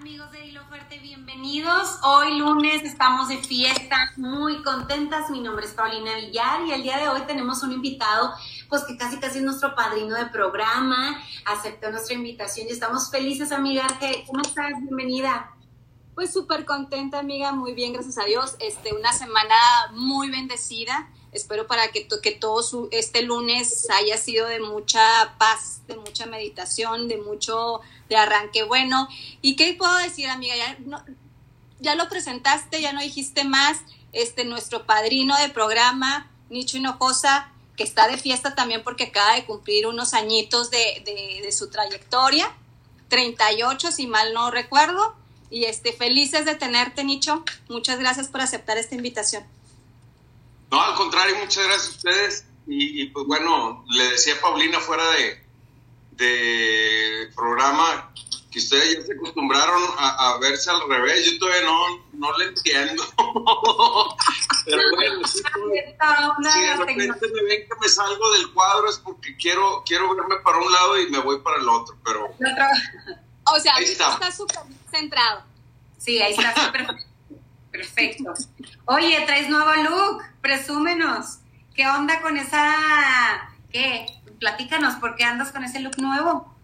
Amigos de Hilo Fuerte, bienvenidos. Hoy lunes estamos de fiesta, muy contentas. Mi nombre es Paulina Villar y el día de hoy tenemos un invitado, pues que casi casi es nuestro padrino de programa. Aceptó nuestra invitación y estamos felices, amiga. ¿Cómo estás? Bienvenida. Pues súper contenta, amiga. Muy bien, gracias a Dios. Este, una semana muy bendecida. Espero para que, que todo su, este lunes haya sido de mucha paz, de mucha meditación, de mucho de arranque bueno. ¿Y qué puedo decir, amiga? Ya, ya lo presentaste, ya no dijiste más. Este, nuestro padrino de programa, Nicho Hinojosa, que está de fiesta también porque acaba de cumplir unos añitos de, de, de su trayectoria, 38 si mal no recuerdo. Y este, felices de tenerte, Nicho. Muchas gracias por aceptar esta invitación. No, al contrario, muchas gracias a ustedes. Y, pues bueno, le decía a Paulina fuera de, de programa que ustedes ya se acostumbraron a, verse al revés. Yo todavía no, no le entiendo. Pero bueno, si de repente me ven que me salgo del cuadro es porque quiero, quiero verme para un lado y me voy para el otro. Pero o sea, ahí está súper centrado. Sí, ahí está súper perfecto. Oye, traes nuevo look, presúmenos. ¿Qué onda con esa... ¿Qué? Platícanos, ¿por qué andas con ese look nuevo?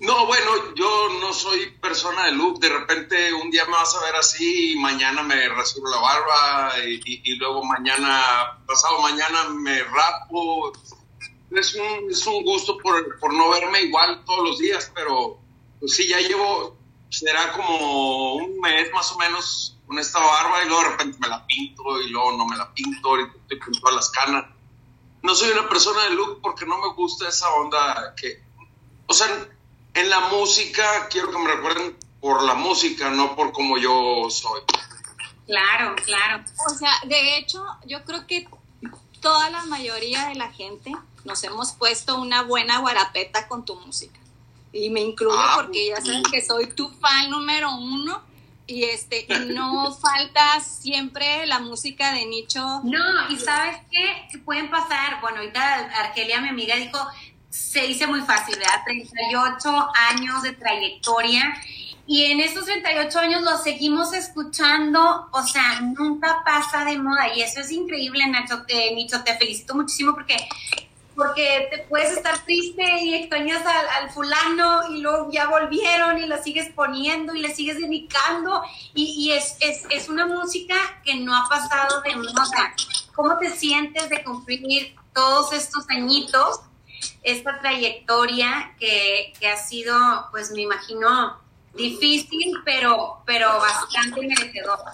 No, bueno, yo no soy persona de look. De repente un día me vas a ver así y mañana me rasuro la barba y, luego mañana, pasado mañana me rapo. Es un, es un gusto por, por, no verme igual todos los días, pero pues sí, ya llevo, será como un mes más o menos con esta barba y luego de repente me la pinto y luego no me la pinto, ahorita estoy con todas las canas. No soy una persona de look porque no me gusta esa onda que, o sea, en la música quiero que me recuerden por la música, no por cómo yo soy. Claro, claro. O sea, de hecho, yo creo que toda la mayoría de la gente nos hemos puesto una buena guarapeta con tu música. Y me incluyo ah, porque ya saben que soy tu fan número uno y este no falta siempre la música de nicho. No, y sabes qué, pueden pasar, bueno, ahorita Argelia, mi amiga, dijo, se dice muy fácil, ¿verdad? 38 años de trayectoria. Y en esos 38 años lo seguimos escuchando, o sea, nunca pasa de moda. Y eso es increíble, Nacho, te, Nicho, te felicito muchísimo porque porque te puedes estar triste y extrañas al, fulano y luego ya volvieron y la sigues poniendo y le sigues dedicando y, es, es, una música que no ha pasado de moda. ¿Cómo te sientes de cumplir todos estos añitos, esta trayectoria que, que ha sido, pues me imagino, difícil, pero, pero bastante merecedora?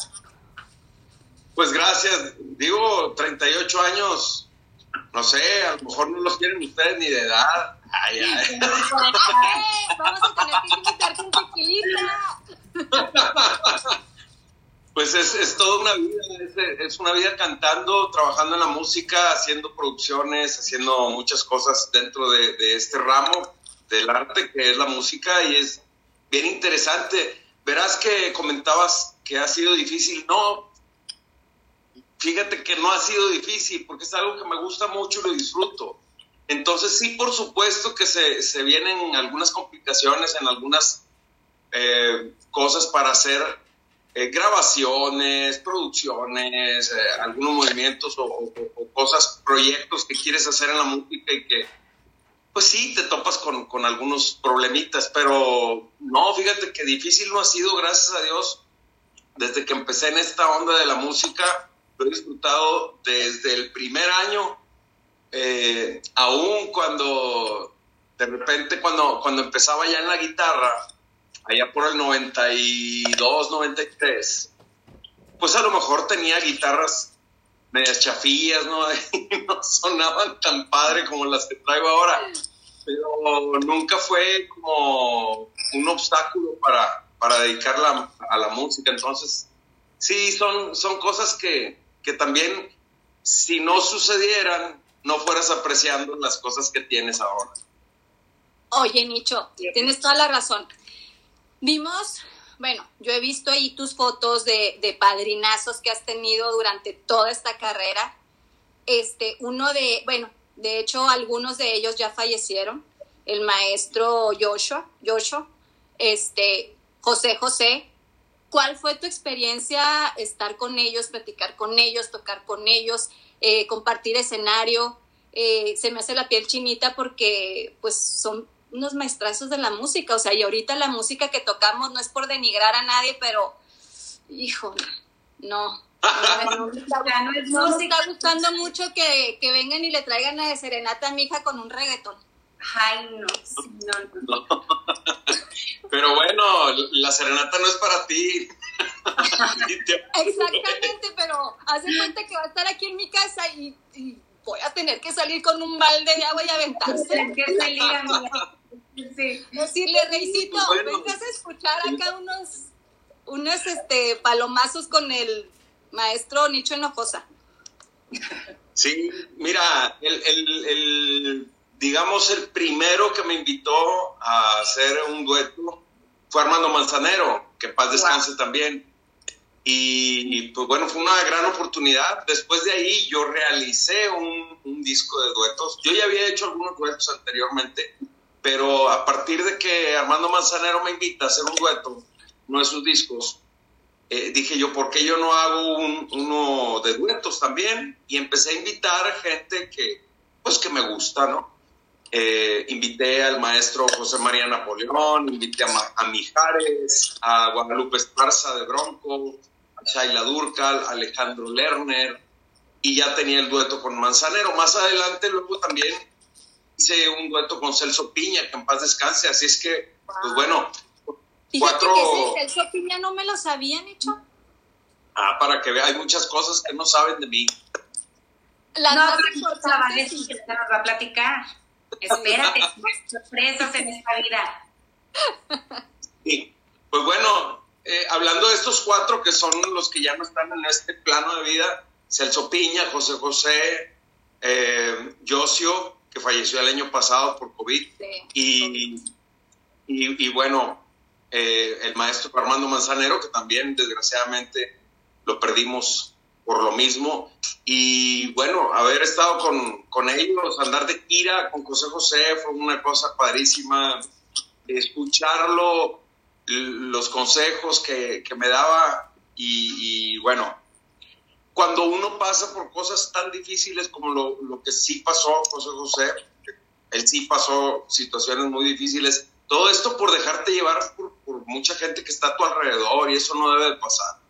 Pues gracias. Digo, 38 años no sé, a lo mejor no los quieren ustedes ni de edad. Ay, ay. Vamos a tener que invitarte un Pues es, es toda una vida, es, una vida cantando, trabajando en la música, haciendo producciones, haciendo muchas cosas dentro de, de este ramo del arte que es la música y es bien interesante. Verás que comentabas que ha sido difícil. No, fíjate que no ha sido difícil porque es algo que me gusta mucho y lo disfruto. Entonces sí, por supuesto que se, se vienen algunas complicaciones en algunas eh, cosas para hacer eh, grabaciones, producciones, eh, algunos movimientos o, cosas, proyectos que quieres hacer en la música y que, pues sí, te topas con, con algunos problemitas, pero no, fíjate que difícil no ha sido, gracias a Dios, desde que empecé en esta onda de la música lo he disfrutado desde el primer año, eh, aún cuando de repente cuando, cuando empezaba ya en la guitarra, allá por el 92, 93, pues a lo mejor tenía guitarras medias chafillas, ¿no? no sonaban tan padre como las que traigo ahora, pero nunca fue como un obstáculo para, para dedicarla a la música, entonces sí, son, son cosas que, que también si no sucedieran, no fueras apreciando las cosas que tienes ahora. Oye, Nicho, tienes toda la razón. Vimos, bueno, yo he visto ahí tus fotos de, de padrinazos que has tenido durante toda esta carrera. Este, uno de, bueno, de hecho, algunos de ellos ya fallecieron. El maestro Joshua, Joshua, este, José José. ¿Cuál fue tu experiencia estar con ellos, platicar con ellos, tocar con ellos, eh, compartir escenario? Eh, se me hace la piel chinita porque pues son unos maestrazos de la música, o sea, y ahorita la música que tocamos no es por denigrar a nadie, pero, híjole, no. No, me está gustando mucho que, vengan y le traigan a de serenata a mi hija con un reggaetón. Ay, no, no, no. Pero bueno, la serenata no es para ti. Exactamente, pero hace cuenta que va a estar aquí en mi casa y, voy a tener que salir con un balde de agua y aventarse. que salir, Sí. Decirle, Reisito, vengas a escuchar acá unos, unos este, palomazos con el maestro Nicho Enojosa. Sí, mira, el, el, digamos, el primero que me invitó a hacer un dueto fue Armando Manzanero, que paz descanse también. Y, pues bueno, fue una gran oportunidad. Después de ahí yo realicé un, un, disco de duetos. Yo ya había hecho algunos duetos anteriormente, pero a partir de que Armando Manzanero me invita a hacer un dueto, uno de sus discos, eh, dije yo, ¿por qué yo no hago uno de duetos también? Y empecé a invitar gente que, pues que me gusta, ¿no? Eh, invité al maestro José María Napoleón, invité a, Mijares, a Guadalupe Esparza de Bronco, a Shaila Durcal, a Alejandro Lerner, y ya tenía el dueto con Manzanero. Más adelante luego también hice un dueto con Celso Piña, que en paz descanse, así es que, pues bueno, cuatro... que ese Celso Piña no me lo sabían hecho. Ah, para que vea, hay muchas cosas que no saben de mí. La no, la Vanessa que nos va a platicar. Espérate, sorpresas en esta vida. Sí, pues bueno, eh, hablando de estos cuatro que son los que ya no están en este plano de vida, Celso Piña, José José, eh, que falleció el año pasado por COVID. Y, y, bueno, eh, el maestro Armando Manzanero, que también desgraciadamente lo perdimos por lo mismo. Y bueno, haber estado con, con ellos, andar de gira con José José fue una cosa padrísima. Escucharlo, los consejos que, que me daba y, y bueno, cuando uno pasa por cosas tan difíciles como lo, lo que sí pasó José José, él sí pasó situaciones muy difíciles, todo esto por dejarte llevar por, por, mucha gente que está a tu alrededor y eso no debe de pasar.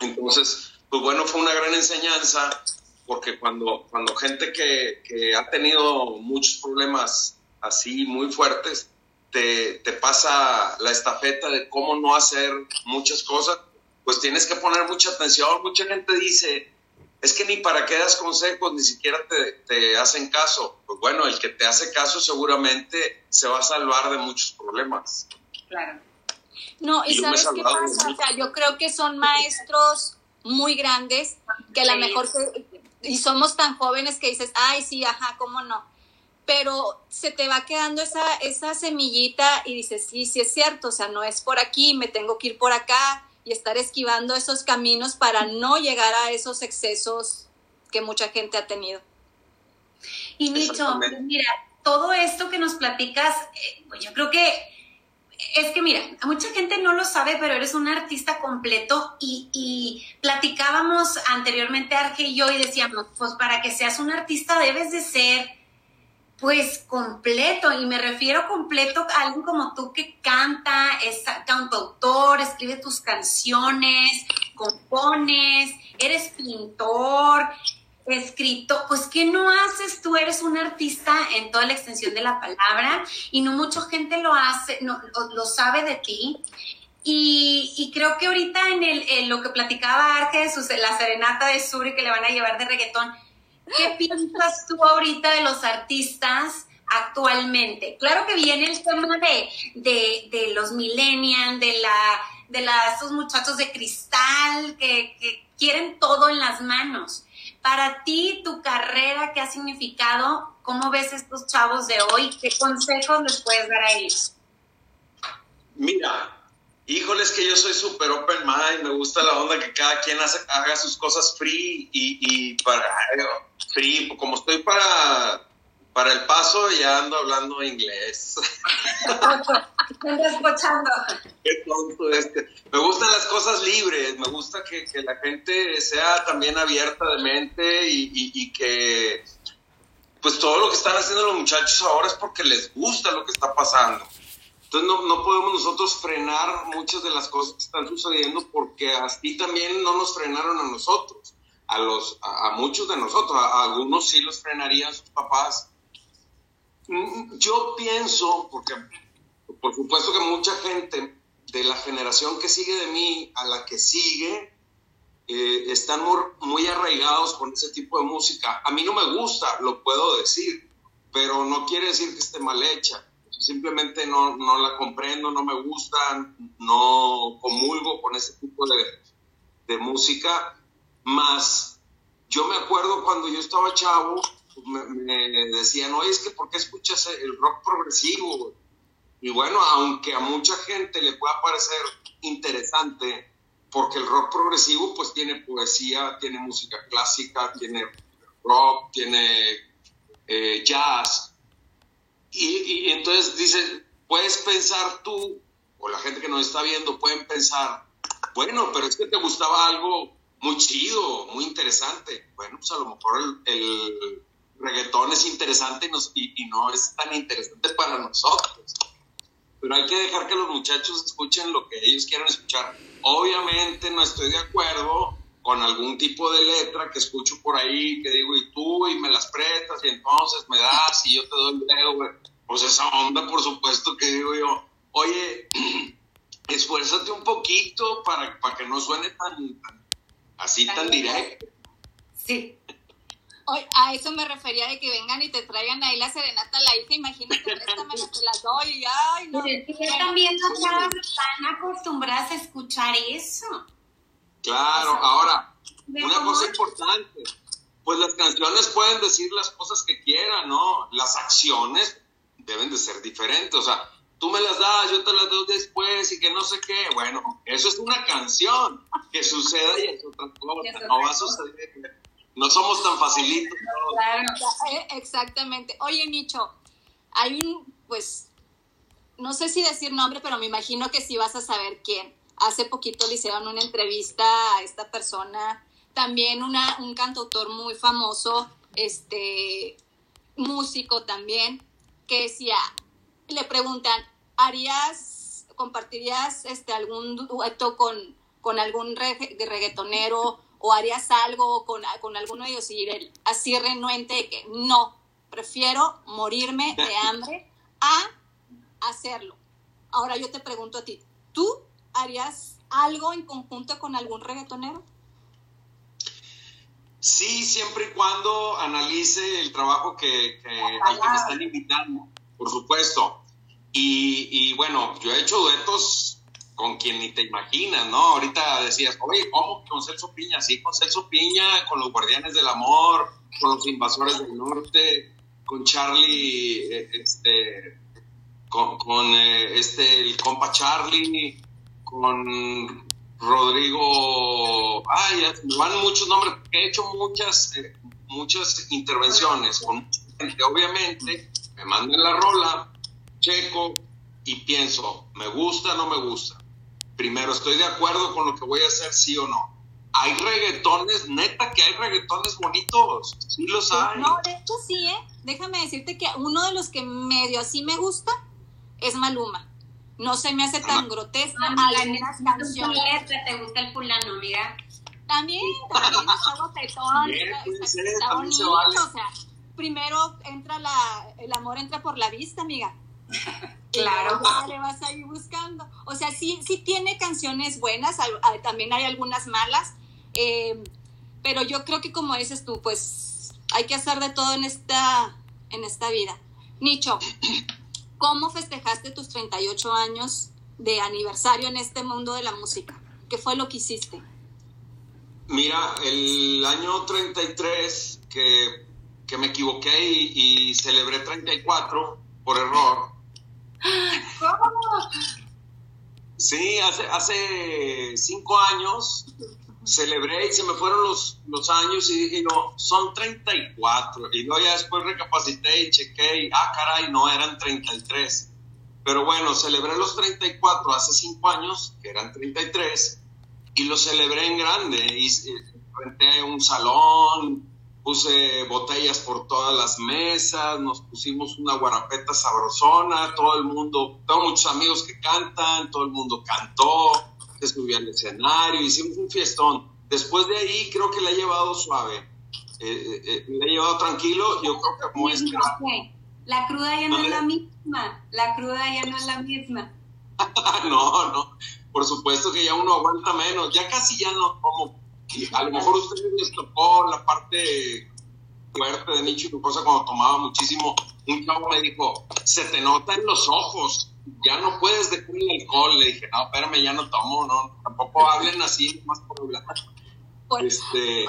Entonces, pues bueno, fue una gran enseñanza porque cuando, cuando gente que, que ha tenido muchos problemas así muy fuertes, te, te, pasa la estafeta de cómo no hacer muchas cosas, pues tienes que poner mucha atención. Mucha gente dice, es que ni para qué das consejos, ni siquiera te, hacen caso. Pues bueno, el que te hace caso seguramente se va a salvar de muchos problemas. Claro. No, y, ¿sabes qué pasa? O sea, yo creo que son maestros muy grandes que a lo mejor, y somos tan jóvenes que dices, ay, sí, ajá, ¿cómo no? Pero se te va quedando esa, esa semillita y dices, sí, sí es cierto, o sea, no es por aquí, me tengo que ir por acá, y estar esquivando esos caminos para no llegar a esos excesos que mucha gente ha tenido. Y Nicho, mira, todo esto que nos platicas, eh, yo creo que es que mira, mucha gente no lo sabe, pero eres un artista completo y, y platicábamos anteriormente Arge y yo y decíamos, pues para que seas un artista debes de ser pues completo, y me refiero completo a alguien como tú que canta, es cantautor, escribe tus canciones, compones, eres pintor, escrito, pues ¿qué no haces? Tú eres un artista en toda la extensión de la palabra y no mucha gente lo hace, no, lo sabe de ti. Y, creo que ahorita en, el, en lo que platicaba Arge de la serenata de Suri que le van a llevar de reggaetón, ¿Qué piensas tú ahorita de los artistas actualmente? Claro que viene el tema de, de, los millennials, de la de la, esos muchachos de cristal que, que quieren todo en las manos. Para ti, tu carrera, ¿qué ha significado? ¿Cómo ves estos chavos de hoy? ¿Qué consejos les puedes dar a ellos? Mira, Híjole, es que yo soy súper open mind, me gusta la onda que cada quien haga sus cosas free y, y para free, como estoy para, para el paso ya ando hablando inglés. Qué tonto este. Me gustan las cosas libres, me gusta que, que la gente sea también abierta de mente y, y, que pues todo lo que están haciendo los muchachos ahora es porque les gusta lo que está pasando. Entonces no, no, podemos nosotros frenar muchas de las cosas que están sucediendo porque así también no nos frenaron a nosotros, a, los, a, muchos de nosotros, algunos sí los frenarían sus papás. Mm, yo pienso, porque por supuesto que mucha gente de la generación que sigue de mí a la que sigue, eh, están muy, arraigados con ese tipo de música. A mí no me gusta, lo puedo decir, pero no quiere decir que esté mal hecha simplemente no, no la comprendo, no me gusta, no comulgo con ese tipo de, de música. Más, yo me acuerdo cuando yo estaba chavo, me, me, decían, oye, es que ¿por qué escuchas el rock progresivo? Y bueno, aunque a mucha gente le pueda parecer interesante, porque el rock progresivo pues tiene poesía, tiene música clásica, tiene rock, tiene eh, jazz, y, entonces dice, puedes pensar tú, o la gente que nos está viendo, pueden pensar, bueno, pero es que te gustaba algo muy chido, muy interesante. Bueno, pues a lo mejor el, reggaetón es interesante y, no es tan interesante para nosotros. Pero hay que dejar que los muchachos escuchen lo que ellos quieran escuchar. Obviamente no estoy de acuerdo con algún tipo de letra que escucho por ahí, que digo, y tú, y me las prestas, y entonces me das, y yo te doy el dedo, güey. Pues esa onda, por supuesto que digo yo, oye, esfuérzate un poquito para, para que no suene tan, así tan directo. Sí. A eso me refería de que vengan y te traigan ahí la serenata a la hija, imagínate, préstame, te las doy, ay, no. Pero también no están acostumbradas a escuchar eso. Claro, ahora, una cosa importante, pues las canciones pueden decir las cosas que quieran, ¿no? Las acciones deben de ser diferentes, o sea, tú me las das, yo te las doy después y que no sé qué, bueno, eso es una canción, que suceda y es otra cosa, no va a suceder, no somos tan facilitos. Eh, exactamente. Oye, Nicho, hay un, pues, no sé si decir nombre, pero me imagino que sí vas a saber quién Hace poquito le hicieron una entrevista a esta persona, también una, un cantautor muy famoso, este, músico también, que decía, le preguntan, ¿harías, compartirías este, algún dueto con, con algún reggaetonero o harías algo con, con alguno de ellos? Y él así renuente que no, prefiero morirme de hambre a hacerlo. Ahora yo te pregunto a ti, ¿tú ¿harías algo en conjunto con algún reggaetonero? Sí, siempre y cuando analice el trabajo que, al que me están invitando, por supuesto. Y, bueno, yo he hecho duetos con quien ni te imaginas, ¿no? Ahorita decías, oye, ¿cómo con Celso Piña? Sí, con Celso Piña, con los Guardianes del Amor, con los Invasores del Norte, con Charlie, eh, este, con, eh, este, el compa Charlie, con Rodrigo, ay, van muchos nombres, he hecho muchas, eh, muchas intervenciones con mucha gente, obviamente, me mandan la rola, checo y pienso, ¿me gusta no me gusta? Primero, ¿estoy de acuerdo con lo que voy a hacer, sí o no? Hay reggaetones, neta que hay reggaetones bonitos, sí los hay. No, de hecho sí, ¿eh? Déjame decirte que uno de los que medio así me gusta es Maluma no se me hace tan grotesca algunas canciones. ¿Te gusta el fulano, amiga? También, también botetón, está, está bonito, o sea, primero entra la, el amor entra por la vista, amiga. Claro. Y le vas a ir buscando. O sea, sí, sí tiene canciones buenas, también hay algunas malas, eh, pero yo creo que como dices tú, pues hay que hacer de todo en esta, en esta vida. Nicho, ¿Cómo festejaste tus 38 años de aniversario en este mundo de la música? ¿Qué fue lo que hiciste? Mira, el año 33 que, que me equivoqué y, celebré 34 por error. ¿Cómo? Sí, hace, hace cinco años celebré y se me fueron los, los años y dije, no, son 34. Y luego ya después recapacité y chequé y, ah, caray, no, eran 33. Pero bueno, celebré los 34 hace 5 años, que eran 33, y lo celebré en grande. Y renté un salón, puse botellas por todas las mesas, nos pusimos una guarapeta sabrosona, todo el mundo, tengo muchos amigos que cantan, todo el mundo cantó, se subió al escenario, hicimos un fiestón. Después de ahí creo que le ha llevado suave, eh, eh, eh, le ha llevado tranquilo, yo creo que es... La cruda ya no es la misma, la cruda ya no es la misma. no, no, por supuesto que ya uno aguanta menos, ya casi ya no como a lo mejor a ustedes les tocó la parte fuerte de Nicho y cosa cuando tomaba muchísimo. Un chavo me dijo, se te nota en los ojos, ya no puedes dejar el alcohol. Le dije, no, espérame, ya no tomo, no, tampoco hablen así, más por hablar. este...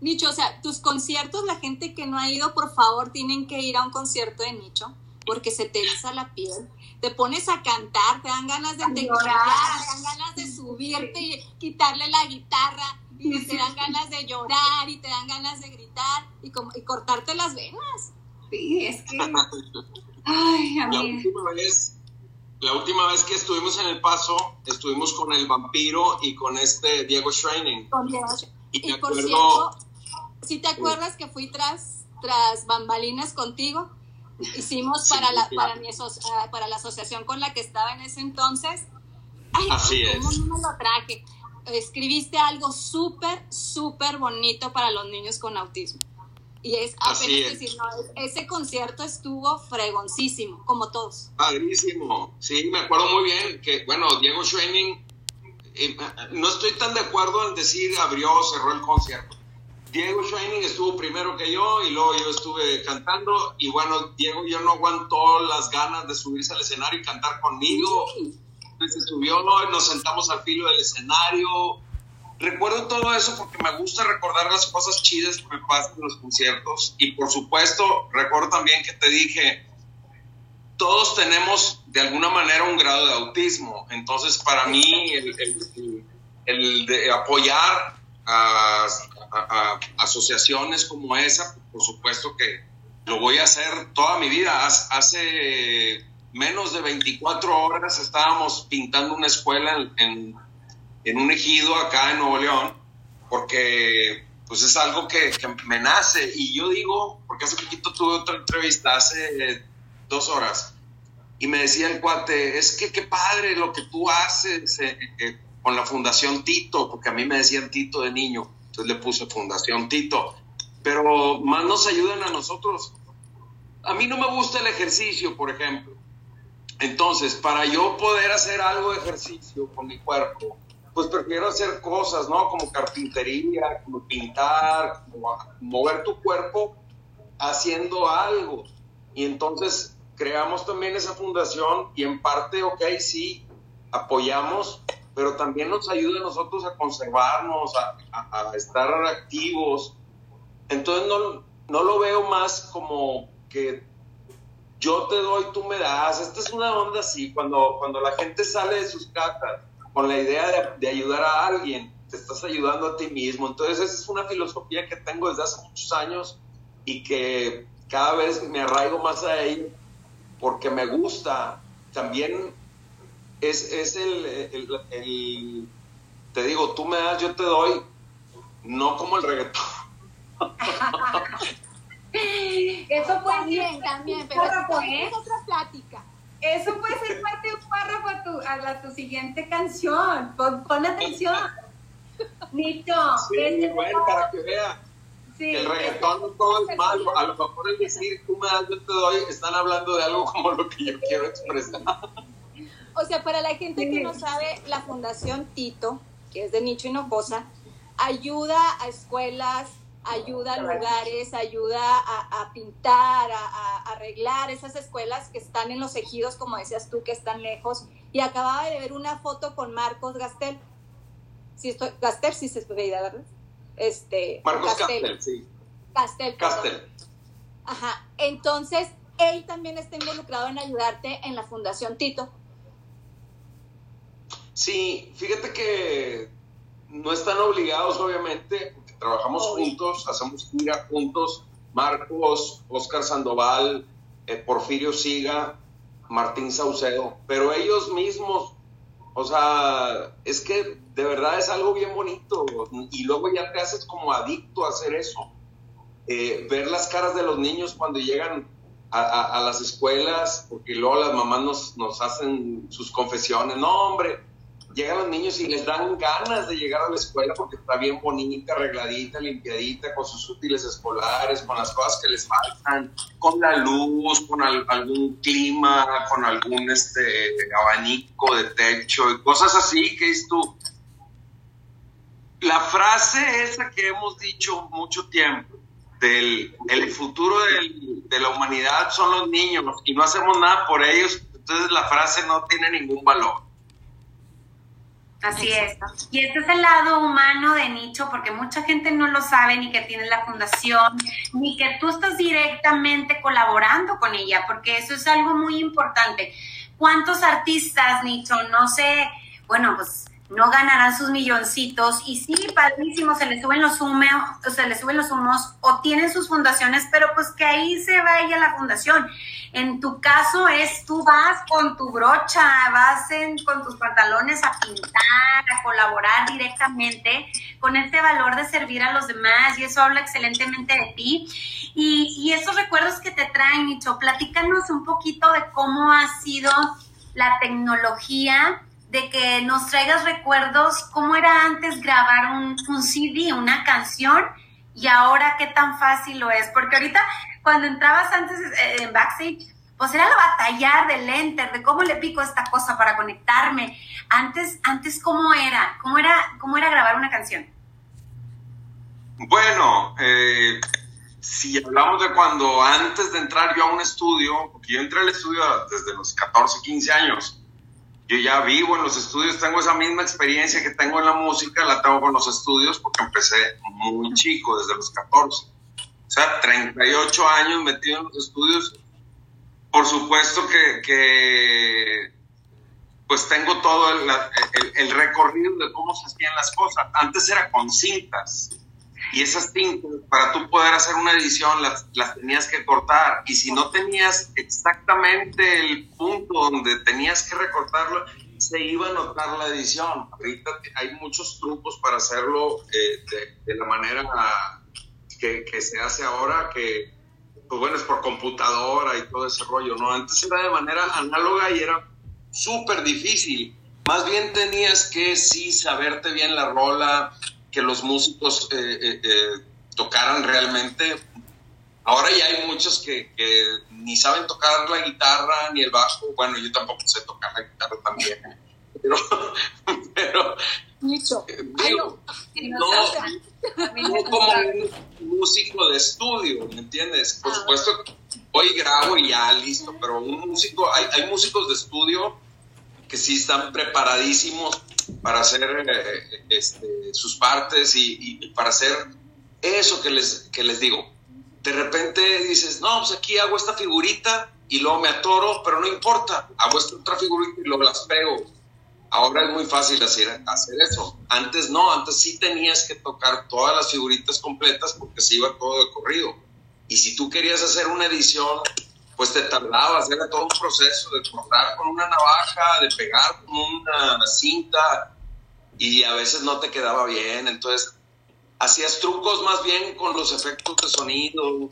Nicho, o sea, tus conciertos, la gente que no ha ido, por favor, tienen que ir a un concierto de Nicho, porque se te eriza la piel, te pones a cantar, te dan ganas de te, te dan ganas de subirte y quitarle la guitarra y te dan ganas de llorar y te dan ganas de gritar y, como, y cortarte las venas. Sí, es que... Ay, la última vez, la última vez que estuvimos en El Paso, estuvimos con el vampiro y con este Diego Schreining. Y, y por cierto, si te acuerdas que fui tras, tras bambalinas contigo, hicimos para, la, para, mi ah, para la asociación con la que estaba en ese entonces. Ay, Así ¿cómo no me lo traje? Escribiste algo súper, súper bonito para los niños con autismo. Y es apenas decir, no, ese concierto estuvo fregoncísimo, como todos. Padrísimo, sí, me acuerdo muy bien que, bueno, Diego Schwenning, eh, no estoy tan de acuerdo en decir abrió o cerró el concierto. Diego Schwenning estuvo primero que yo y luego yo estuve cantando y bueno, Diego yo no aguantó las ganas de subirse al escenario y cantar conmigo se subió, nos sentamos al filo del escenario. Recuerdo todo eso porque me gusta recordar las cosas chidas que me pasan en los conciertos. Y por supuesto, recuerdo también que te dije, todos tenemos de alguna manera un grado de autismo. Entonces, para mí, el, de apoyar a, asociaciones como esa, por supuesto que lo voy a hacer toda mi vida. Hace menos de 24 horas estábamos pintando una escuela en, un ejido acá en Nuevo León, porque pues es algo que, me nace. Y yo digo, porque hace poquito tuve otra entrevista, hace dos horas, y me decía el cuate, es que qué padre lo que tú haces eh, eh, con la Fundación Tito, porque a mí me decían Tito de niño, entonces le puse Fundación Tito, pero más nos ayudan a nosotros. A mí no me gusta el ejercicio, por ejemplo entonces, para yo poder hacer algo de ejercicio con mi cuerpo, pues prefiero hacer cosas, ¿no? Como carpintería, como pintar, como mover tu cuerpo haciendo algo. Y entonces creamos también esa fundación y en parte, ok, sí, apoyamos, pero también nos ayuda a nosotros a conservarnos, a, estar activos. Entonces no, no lo veo más como que yo te doy, tú me das. Esta es una onda así, cuando, cuando la gente sale de sus casas con la idea de, ayudar a alguien, te estás ayudando a ti mismo. Entonces esa es una filosofía que tengo desde hace muchos años y que cada vez me arraigo más a ella porque me gusta. También es, es el, el, te digo, tú me das, yo te doy, no como el reggaetón. Eso puede también, pero ¿eh? es otra plática. Eso puede ser parte de un párrafo a tu, a, tu siguiente canción. Pon, atención. Nito. Sí, bueno, para que vea. el reggaetón no todo es malo. A lo mejor el decir tú me das, yo te doy, están hablando de algo como lo que yo quiero expresar. O sea, para la gente que no sabe, la Fundación Tito, que es de Nicho Hinojosa, ayuda a escuelas, ayuda a lugares, ayuda a, pintar, a, arreglar esas escuelas que están en los ejidos, como decías tú, que están lejos. Y acababa de ver una foto con Marcos Gastel. Si estoy, Gastel, sí se puede ¿verdad? Este, Marcos Gastel, sí. Gastel. Gastel. Ajá. Entonces, él también está involucrado en ayudarte en la Fundación Tito. Sí, fíjate que no están obligados, obviamente, trabajamos juntos, hacemos gira juntos, Marcos, Oscar Sandoval, eh, Porfirio Siga, Martín Saucedo, pero ellos mismos, o sea, es que de verdad es algo bien bonito. Y luego ya te haces como adicto a hacer eso. Eh, ver las caras de los niños cuando llegan a, las escuelas, porque luego las mamás nos, nos hacen sus confesiones, no hombre, llegan los niños y les dan ganas de llegar a la escuela porque está bien bonita, arregladita, limpiadita, con sus útiles escolares, con las cosas que les faltan, con la luz, con algún clima, con algún este abanico de techo y cosas así que es tú. La frase esa que hemos dicho mucho tiempo, del el futuro de la humanidad son los niños y no hacemos nada por ellos, entonces la frase no tiene ningún valor. Así es. Y este es el lado humano de Nicho, porque mucha gente no lo sabe, ni que tiene la fundación, ni que tú estás directamente colaborando con ella, porque eso es algo muy importante. ¿Cuántos artistas, Nicho, no sé, bueno, pues no ganarán sus milloncitos y sí, padrísimo, se les suben los humos, se les suben los humos o tienen sus fundaciones, pero pues que ahí se vaya la fundación. En tu caso es tú vas con tu brocha, vas con tus pantalones a pintar, a colaborar directamente con este valor de servir a los demás y eso habla excelentemente de ti. Y, y esos recuerdos que te traen, Nicho, platícanos un poquito de cómo ha sido la tecnología de que nos traigas recuerdos, cómo era antes grabar un, un, CD, una canción, y ahora qué tan fácil lo es. Porque ahorita, cuando entrabas antes eh, en backstage, pues era la batallar del enter, de cómo le pico esta cosa para conectarme. Antes, antes ¿cómo era? ¿Cómo era, cómo era grabar una canción? Bueno, eh, si hablamos de cuando antes de entrar yo a un estudio, porque yo entré al estudio desde los 14, 15 años, yo ya vivo en los estudios, tengo esa misma experiencia que tengo en la música, la tengo con los estudios porque empecé muy chico, desde los 14. O sea, 38 años metido en los estudios. Por supuesto que, pues tengo todo el, el, recorrido de cómo se hacían las cosas. Antes era con cintas y esas tintas, para tú poder hacer una edición, las, las tenías que cortar. Y si no tenías exactamente el punto donde tenías que recortarlo, se iba a notar la edición. Ahorita hay muchos trucos para hacerlo eh, de, de, la manera que, que, se hace ahora, que, pues bueno, es por computadora y todo ese rollo, ¿no? Antes era de manera análoga y era súper difícil. Más bien tenías que sí saberte bien la rola, que los músicos eh, eh, eh, tocaran realmente. Ahora ya hay muchos que, ni saben tocar la guitarra ni el bajo. Bueno, yo tampoco sé tocar la guitarra también. Pero, pero Mucho. no, no, como un músico de estudio, ¿me entiendes? Por ah. supuesto, hoy grabo y ya listo, pero un músico, hay, hay músicos de estudio que sí están preparadísimos para hacer eh, este, sus partes y, para hacer eso que les, que les digo. De repente dices, no, pues aquí hago esta figurita y luego me atoro, pero no importa, hago esta otra figurita y luego las pego. Ahora es muy fácil hacer, hacer eso. Antes no, antes sí tenías que tocar todas las figuritas completas porque se iba todo de corrido. Y si tú querías hacer una edición pues te tardabas, era todo un proceso de cortar con una navaja, de pegar con una cinta y a veces no te quedaba bien, entonces hacías trucos más bien con los efectos de sonido,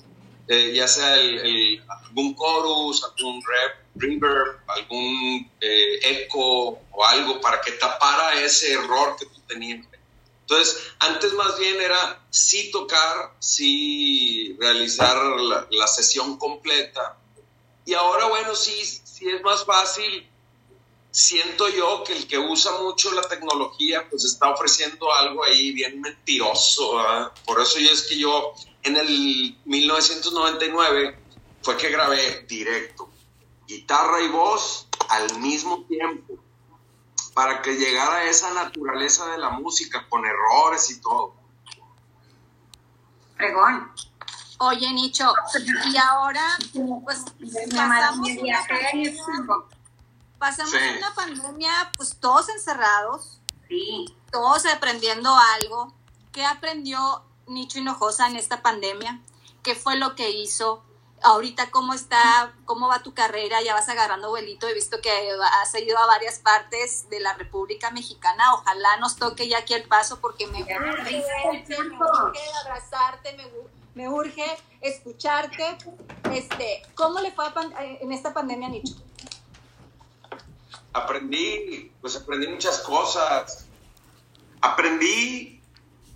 eh, ya sea el, algún chorus, algún rep, reverb, algún eh, eco o algo para que tapara ese error que tú tenías. Entonces, antes más bien era sí tocar, sí realizar la, la sesión completa, y ahora, bueno, sí, sí es más fácil. Siento yo que el que usa mucho la tecnología, pues está ofreciendo algo ahí bien mentiroso. Por eso es que yo en el 1999 fue que grabé directo, guitarra y voz al mismo tiempo, para que llegara esa naturaleza de la música con errores y todo. Pregón. Oye, Nicho, y ahora, pues, pasamos una pandemia, pasamos una pandemia, pues, todos encerrados, sí. todos aprendiendo algo. ¿Qué aprendió Nicho Hinojosa en esta pandemia? ¿Qué fue lo que hizo? ahorita cómo está, cómo va tu carrera, ya vas agarrando vuelito, he visto que has ido a varias partes de la República Mexicana, ojalá nos toque ya aquí el paso porque me urge, me urge abrazarte, me, urge escucharte. Este, ¿Cómo le fue en esta pandemia, Nicho? Aprendí, pues aprendí muchas cosas. Aprendí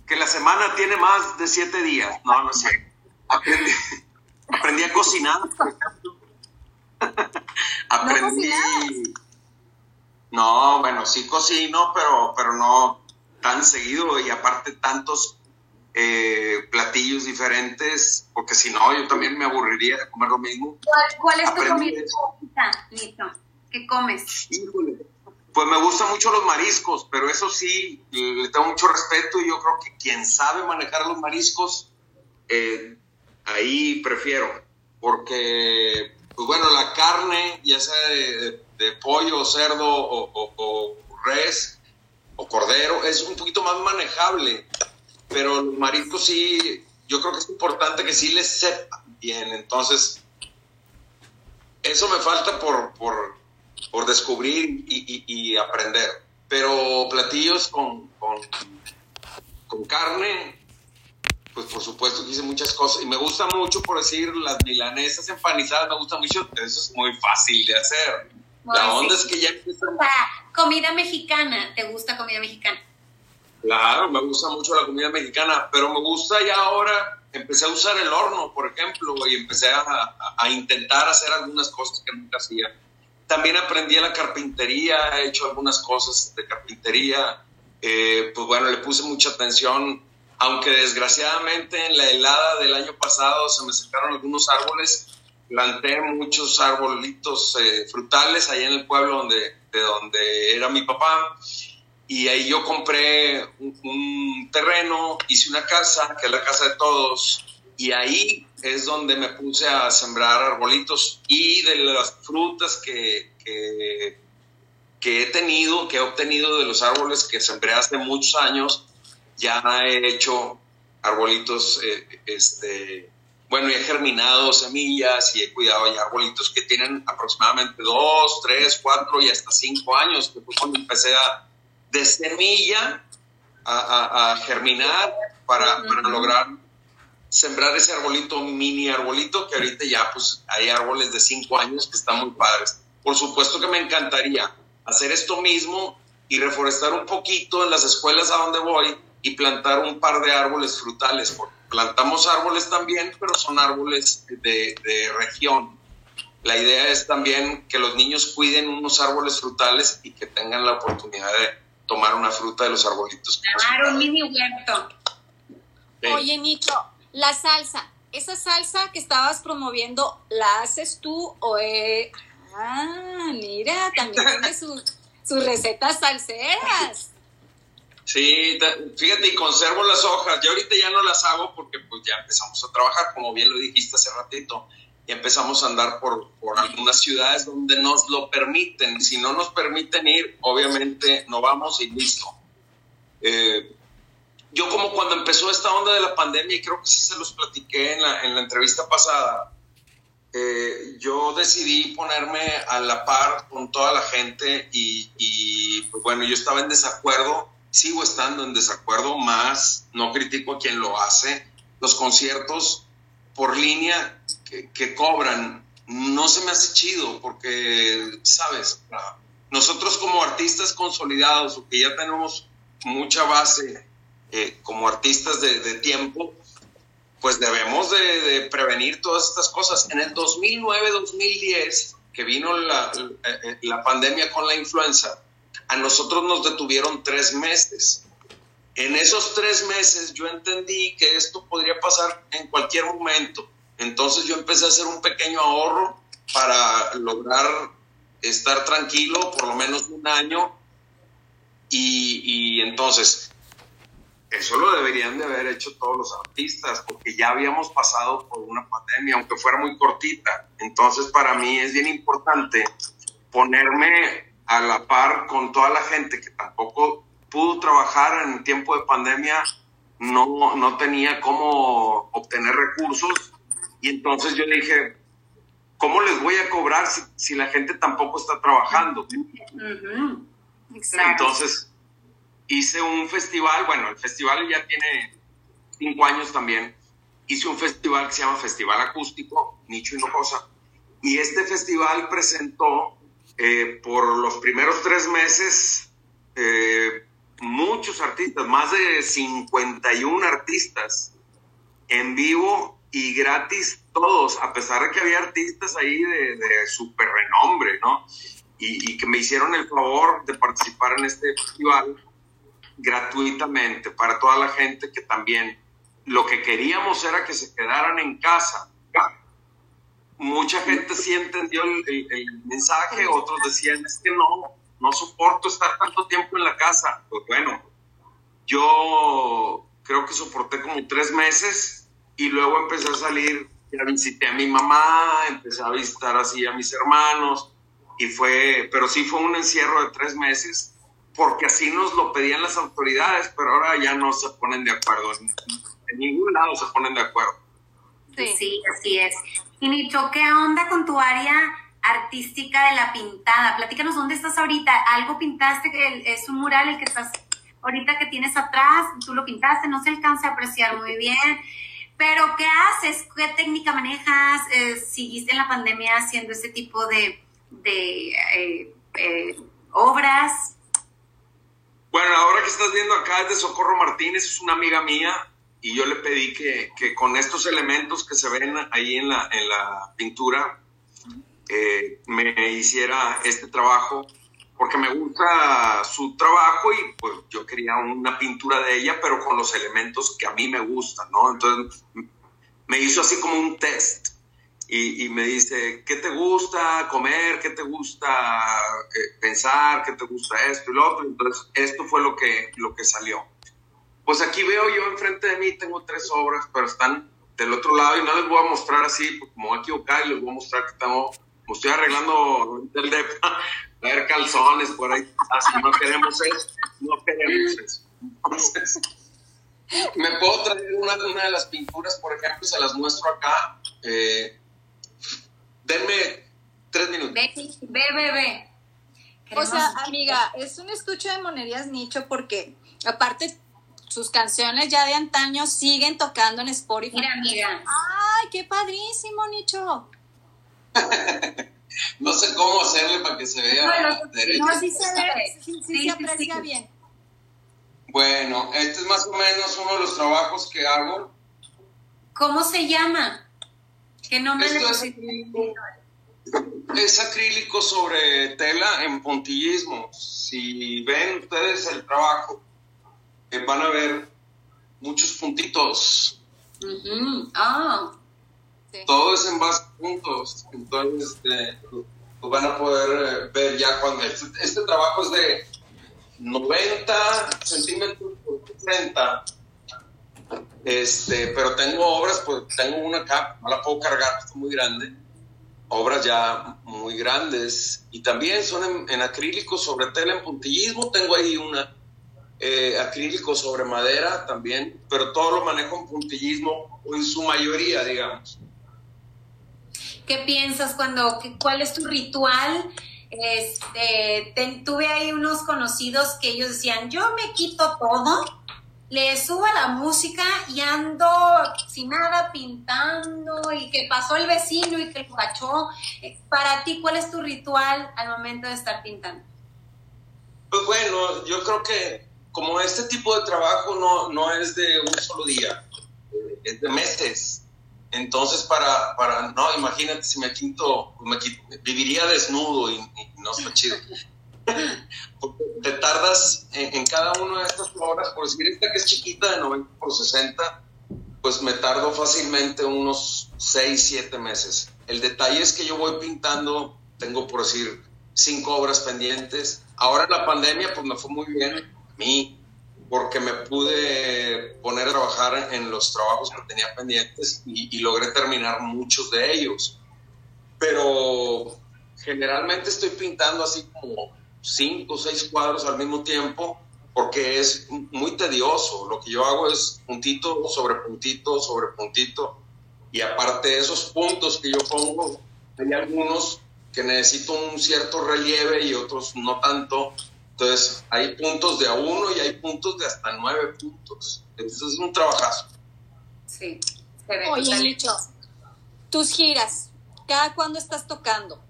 que la semana tiene más de siete días. No, no sé. Aprendí, aprendí a cocinar, aprendí. No, bueno, sí cocino, pero, pero no tan seguido y aparte tantos eh, platillos diferentes, porque si no, yo también me aburriría de comer lo mismo. ¿Cuál, es tu comida favorita, ¿Qué comes? Híjole, pues me gustan mucho los mariscos, pero eso sí, le tengo mucho respeto y yo creo que quien sabe manejar los mariscos, eh, ahí prefiero, porque, pues bueno, la carne, ya sea de, pollo, cerdo o, res o cordero, es un poquito más manejable, pero los mariscos sí, yo creo que es importante que sí les sepan bien, entonces, eso me falta por, por por descubrir y, aprender. Pero platillos con, con, carne, pues por supuesto que hice muchas cosas. Y me gusta mucho, por decir, las milanesas empanizadas, me gusta mucho. Eso es muy fácil de hacer. la onda es que ya empiezan... Comida mexicana, ¿te gusta comida mexicana? Claro, me gusta mucho la comida mexicana, pero me gusta ya ahora, empecé a usar el horno, por ejemplo, y empecé a, a intentar hacer algunas cosas que nunca hacía también aprendí la carpintería, he hecho algunas cosas de carpintería. Eh, pues bueno, le puse mucha atención, aunque desgraciadamente en la helada del año pasado se me secaron algunos árboles. Planté muchos arbolitos eh, frutales ahí en el pueblo donde, de donde era mi papá. Y ahí yo compré un, un terreno, hice una casa, que es la casa de todos, y ahí es donde me puse a sembrar arbolitos y de las frutas que, que, he tenido, que he obtenido de los árboles que sembré hace muchos años, ya he hecho arbolitos, eh, este, bueno, he germinado semillas y he cuidado ya arbolitos que tienen aproximadamente dos, tres, cuatro y hasta cinco años, que fue cuando empecé a, de semilla a, germinar para, para lograr sembrar ese arbolito, mini arbolito, que ahorita ya pues hay árboles de cinco años que están muy padres. Por supuesto que me encantaría hacer esto mismo y reforestar un poquito en las escuelas a donde voy y plantar un par de árboles frutales, porque plantamos árboles también, pero son árboles de, de región. La idea es también que los niños cuiden unos árboles frutales y que tengan la oportunidad de tomar una fruta de los arbolitos. Claro, un mini huerto. Oye, Nicho, la salsa, esa salsa que estabas promoviendo, ¿la haces tú o es... Ah, mira, también tiene sus, recetas salseras. Sí, fíjate, y conservo las hojas. Yo ahorita ya no las hago porque pues ya empezamos a trabajar, como bien lo dijiste hace ratito, y empezamos a andar por, por algunas ciudades donde nos lo permiten. Si no nos permiten ir, obviamente no vamos y listo. Eh, yo como cuando empezó esta onda de la pandemia, y creo que sí se los platiqué en la, en la entrevista pasada, eh, yo decidí ponerme a la par con toda la gente y, y, pues bueno, yo estaba en desacuerdo, sigo estando en desacuerdo, más no critico a quien lo hace. Los conciertos por línea que, que cobran no se me hace chido porque, sabes, nosotros como artistas consolidados o que ya tenemos mucha base eh, como artistas de, tiempo, pues debemos de, prevenir todas estas cosas. En el 2009-2010, que vino la, eh, la, pandemia con la influenza, a nosotros nos detuvieron tres meses. En esos tres meses yo entendí que esto podría pasar en cualquier momento. Entonces yo empecé a hacer un pequeño ahorro para lograr estar tranquilo por lo menos un año. Y, y entonces eso lo deberían de haber hecho todos los artistas, porque ya habíamos pasado por una pandemia, aunque fuera muy cortita. Entonces, para mí es bien importante ponerme a la par con toda la gente que tampoco pudo trabajar en tiempo de pandemia, no, no tenía cómo obtener recursos. Y entonces yo dije, ¿cómo les voy a cobrar si, la gente tampoco está trabajando? Entonces, hice un festival, bueno, el festival ya tiene cinco años también, hice un festival que se llama Festival Acústico, Nicho y Nojosa, y este festival presentó eh, por los primeros tres meses eh, muchos artistas, más de 51 artistas en vivo y gratis todos, a pesar de que había artistas ahí de, de super renombre, ¿no? Y, que me hicieron el favor de participar en este festival gratuitamente para toda la gente que también lo que queríamos era que se quedaran en casa. Mucha gente sí entendió el, el mensaje, otros decían, es que no, no soporto estar tanto tiempo en la casa. Pues bueno, yo creo que soporté como tres meses y luego empecé a salir, ya visité a mi mamá, empecé a visitar así a mis hermanos y fue, pero sí fue un encierro de tres meses porque así nos lo pedían las autoridades, pero ahora ya no se ponen de acuerdo. En, ningún lado se ponen de acuerdo. Sí, sí así es. Y Nicho, ¿qué onda con tu área artística de la pintada. Platícanos dónde estás ahorita. Algo pintaste, es un mural el que estás ahorita que tienes atrás, tú lo pintaste, no se alcanza a apreciar muy bien. Pero, ¿qué haces? ¿Qué técnica manejas? Eh, ¿Siguiste en la pandemia haciendo ese tipo de, de eh, eh, obras? Bueno, ahora que estás viendo acá es de Socorro Martínez, es una amiga mía, y yo le pedí que, que con estos elementos que se ven ahí en la, en la pintura, eh, me hiciera este trabajo porque me gusta su trabajo y pues yo quería una pintura de ella, pero con los elementos que a mí me gustan, ¿no? Entonces me hizo así como un test y, me dice, ¿qué te gusta comer? ¿Qué te gusta eh, pensar? ¿Qué te gusta esto y lo otro? Entonces esto fue lo que, lo que salió. Pues aquí veo yo enfrente de mí, tengo tres obras, pero están del otro lado y no les voy a mostrar así, porque me voy a equivocar y les voy a mostrar que tengo estoy arreglando el de ver calzones por ahí. Así no queremos eso, no queremos eso. Entonces, me puedo traer una, una, de las pinturas, por ejemplo, se las muestro acá. Eh, denme tres minutos. Ve, ve, ve, O sea, amiga, es un estuche de monerías nicho porque, aparte, sus canciones ya de antaño siguen tocando en Spotify. Mira, amiga. ¡Ay, qué padrísimo, Nicho! no sé cómo hacerle para que se vea derecho. No, sí se ve, sí, se aprecia bien. Bueno, este es más o menos uno de los trabajos que hago. ¿Cómo se llama? ¿Qué nombre le es, es acrílico sobre tela en puntillismo. Si ven ustedes el trabajo, eh, van a ver muchos puntitos. Ah. Todo es en base a puntos. Entonces, este, van a poder eh, ver ya cuando. Este, este, trabajo es de 90 centímetros por 60. Este, pero tengo obras, pues tengo una acá, no la puedo cargar, está muy grande. Obras ya muy grandes y también son en, acrílico sobre tela en puntillismo. Tengo ahí una eh, acrílico sobre madera también, pero todo lo manejo en puntillismo en su mayoría, digamos. ¿Qué piensas cuando, cuál es tu ritual? Este, tuve ahí unos conocidos que ellos decían, yo me quito todo, le subo la música y ando sin nada pintando y que pasó el vecino y que lo cachó. Eh, para ti, ¿cuál es tu ritual al momento de estar pintando? Pues bueno, yo creo que como este tipo de trabajo no, no es de un solo día, es de meses. Entonces, para, para, no, imagínate si me quito, me viviría desnudo y, no está chido. te tardas en, cada una de estas obras, por decir esta que es chiquita de 90 por 60, pues me tardo fácilmente unos 6, 7 meses. El detalle es que yo voy pintando, tengo por decir cinco obras pendientes. Ahora en la pandemia, pues me fue muy bien a mí, porque me pude poner a trabajar en los trabajos que tenía pendientes y, logré terminar muchos de ellos. Pero generalmente estoy pintando así como cinco o seis cuadros al mismo tiempo porque es muy tedioso. Lo que yo hago es puntito sobre puntito sobre puntito y aparte de esos puntos que yo pongo, hay algunos que necesito un cierto relieve y otros no tanto. Entonces, hay puntos de a uno y hay puntos de hasta nueve puntos. Entonces, es un trabajazo. Sí. Oye, Licho, tus giras, ¿cada cuándo estás tocando?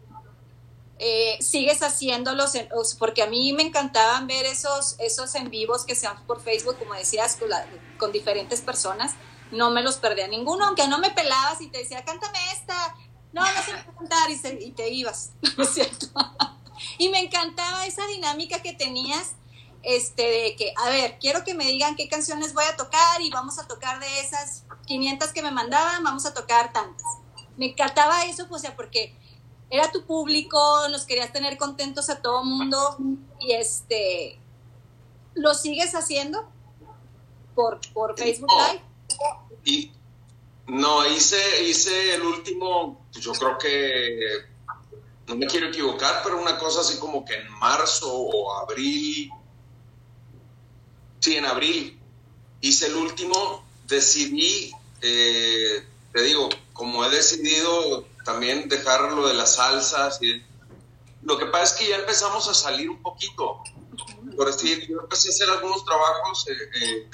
Eh, sigues haciéndolos, porque a mí me encantaban ver esos, esos en vivos que se por Facebook, como decías, con, diferentes personas. No me los perdía ninguno, aunque no me pelabas y te decía, cántame esta. No, no sé cantar y, te ibas, ¿no es cierto? y me encantaba esa dinámica que tenías, este, de que, a ver, quiero que me digan qué canciones voy a tocar y vamos a tocar de esas 500 que me mandaban, vamos a tocar tantas. Me encantaba eso, pues, o sea, porque era tu público, nos querías tener contentos a todo mundo y este, ¿lo sigues haciendo por, por Facebook Live? Y, no, hice, hice el último, pues yo creo que, no me quiero equivocar, pero una cosa así como que en marzo o abril, sí, en abril, hice el último, decidí, eh, te digo, como he decidido también dejar lo de las salsas. Y, lo que pasa es que ya empezamos a salir un poquito. Por decir, yo empecé a hacer algunos trabajos eh, eh,